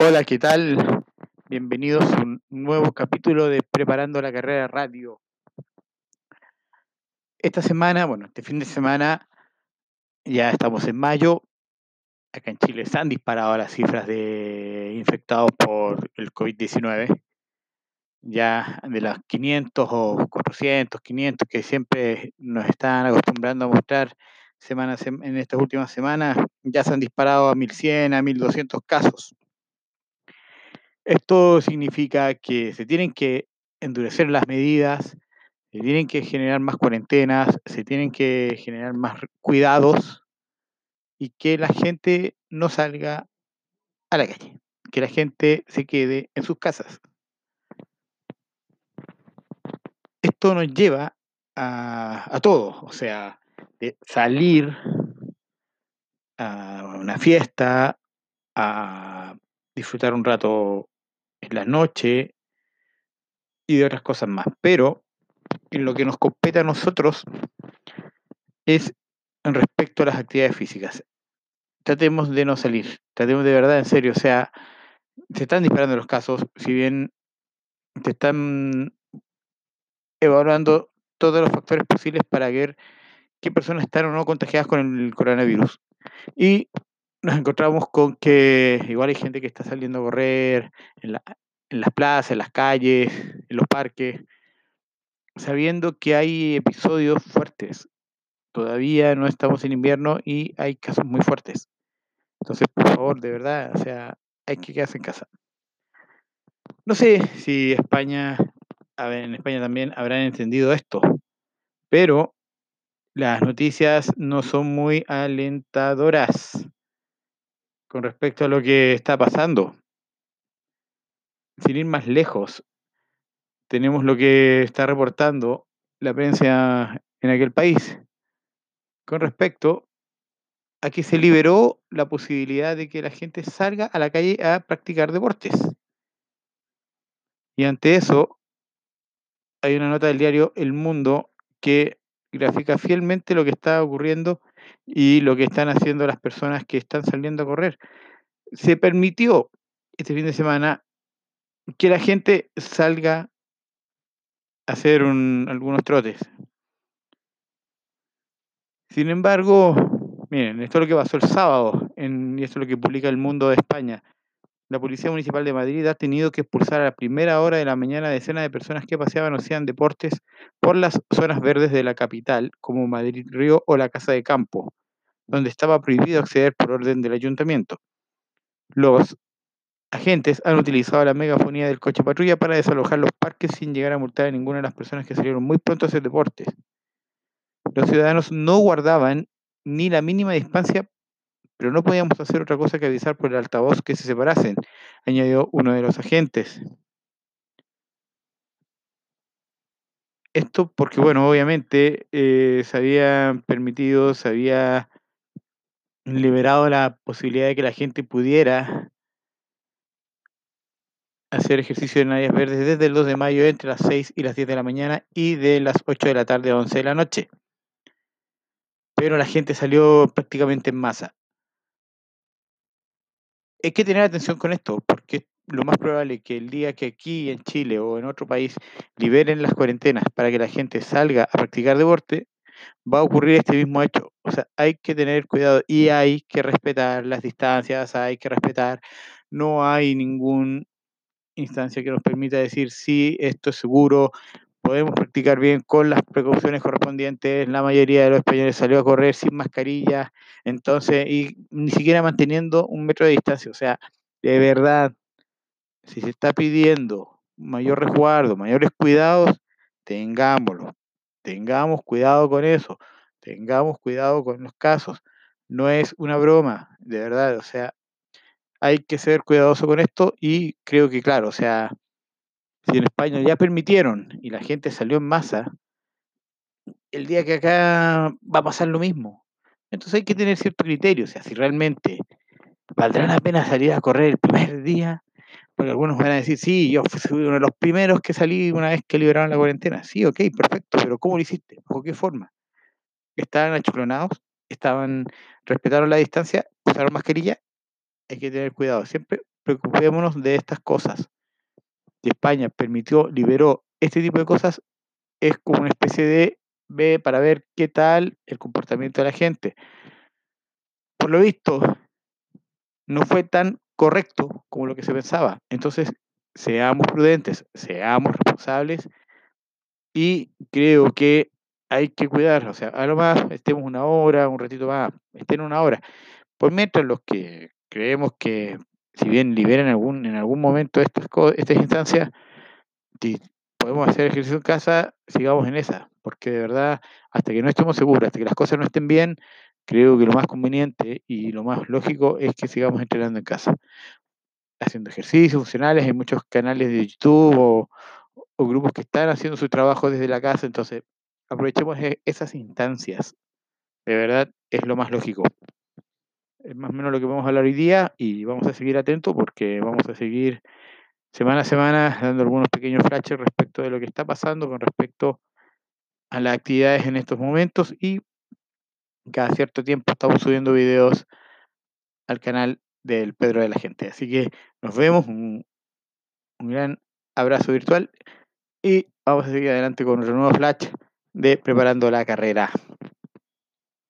Hola, ¿qué tal? Bienvenidos a un nuevo capítulo de Preparando la Carrera Radio. Esta semana, bueno, este fin de semana, ya estamos en mayo. Acá en Chile se han disparado las cifras de infectados por el COVID-19. Ya de las 500 o 400, 500 que siempre nos están acostumbrando a mostrar semanas en estas últimas semanas, ya se han disparado a 1100, a 1200 casos. Esto significa que se tienen que endurecer las medidas, se tienen que generar más cuarentenas, se tienen que generar más cuidados y que la gente no salga a la calle, que la gente se quede en sus casas. Esto nos lleva a, a todo, o sea, de salir a una fiesta, a disfrutar un rato la noche y de otras cosas más. Pero en lo que nos compete a nosotros es respecto a las actividades físicas. Tratemos de no salir, tratemos de verdad, en serio, o sea, se están disparando los casos, si bien te están evaluando todos los factores posibles para ver qué personas están o no contagiadas con el coronavirus. Y nos encontramos con que igual hay gente que está saliendo a correr en, las plazas, en las calles, en los parques, sabiendo que hay episodios fuertes. Todavía no estamos en invierno y hay casos muy fuertes. Entonces, por favor, de verdad, o sea, hay que quedarse en casa. No sé si España, en España también habrán entendido esto, pero las noticias no son muy alentadoras con respecto a lo que está pasando. Sin ir más lejos, tenemos lo que está reportando la prensa en aquel país con respecto a que se liberó la posibilidad de que la gente salga a la calle a practicar deportes. Y ante eso, hay una nota del diario El Mundo que grafica fielmente lo que está ocurriendo y lo que están haciendo las personas que están saliendo a correr. Se permitió este fin de semana que la gente salga a hacer algunos trotes. Sin embargo, miren, esto es lo que pasó el sábado, y esto es lo que publica El Mundo de España. La Policía Municipal de Madrid ha tenido que expulsar a la primera hora de la mañana decenas de personas que paseaban o hacían deportes por las zonas verdes de la capital, como Madrid Río o la Casa de Campo, donde estaba prohibido acceder por orden del ayuntamiento. Los agentes han utilizado la megafonía del coche patrulla para desalojar los parques sin llegar a multar a ninguna de las personas que salieron muy pronto a hacer deportes. Los ciudadanos no guardaban ni la mínima distancia, pero no podíamos hacer otra cosa que avisar por el altavoz que se separasen, añadió uno de los agentes. Esto porque, bueno, obviamente eh, se había permitido, se había liberado la posibilidad de que la gente pudiera hacer ejercicio en áreas verdes desde el 2 de mayo entre las 6 y las 10 de la mañana y de las 8 de la tarde a 11 de la noche. Pero la gente salió prácticamente en masa. Hay que tener atención con esto, porque lo más probable es que el día que aquí en Chile o en otro país liberen las cuarentenas para que la gente salga a practicar deporte, va a ocurrir este mismo hecho. O sea, hay que tener cuidado y hay que respetar las distancias, hay que respetar, no hay ningún instancia que nos permita decir si esto es seguro, podemos practicar bien con las precauciones correspondientes. La mayoría de los españoles salió a correr sin mascarilla, entonces, y ni siquiera manteniendo un metro de distancia. O sea, de verdad, si se está pidiendo mayor resguardo, mayores cuidados, tengámoslo. Tengamos cuidado con eso. Tengamos cuidado con los casos. No es una broma, de verdad. O sea, hay que ser cuidadoso con esto y creo que, claro, o sea, si en España ya permitieron y la gente salió en masa, el día que acá va a pasar lo mismo. Entonces hay que tener cierto criterio, o sea, si realmente valdrá la pena salir a correr el primer día, porque algunos van a decir, sí, yo fui uno de los primeros que salí una vez que liberaron la cuarentena. Sí, ok, perfecto, pero ¿cómo lo hiciste? ¿Bajo qué forma? ¿Estaban achiclonados? ¿Estaban, respetaron la distancia? ¿Usaron mascarilla? hay que tener cuidado. Siempre preocupémonos de estas cosas. Si España permitió, liberó este tipo de cosas, es como una especie de ve para ver qué tal el comportamiento de la gente. Por lo visto, no fue tan correcto como lo que se pensaba. Entonces, seamos prudentes, seamos responsables y creo que hay que cuidar, o sea, a lo más estemos una hora, un ratito más, estén una hora. Por mientras los que creemos que si bien liberan algún, en algún momento estas, estas instancias, si podemos hacer ejercicio en casa, sigamos en esa, porque de verdad, hasta que no estemos seguros, hasta que las cosas no estén bien, creo que lo más conveniente y lo más lógico es que sigamos entrenando en casa. Haciendo ejercicios funcionales, hay muchos canales de YouTube o, grupos que están haciendo su trabajo desde la casa, entonces aprovechemos e, esas instancias. De verdad, es lo más lógico. Es más o menos lo que vamos a hablar hoy día y vamos a seguir atentos porque vamos a seguir semana a semana dando algunos pequeños flashes respecto de lo que está pasando con respecto a las actividades en estos momentos y cada cierto tiempo estamos subiendo videos al canal del Pedro de la Gente. Así que nos vemos, un, un gran abrazo virtual y vamos a seguir adelante con nuestro nuevo flash de Preparando la Carrera.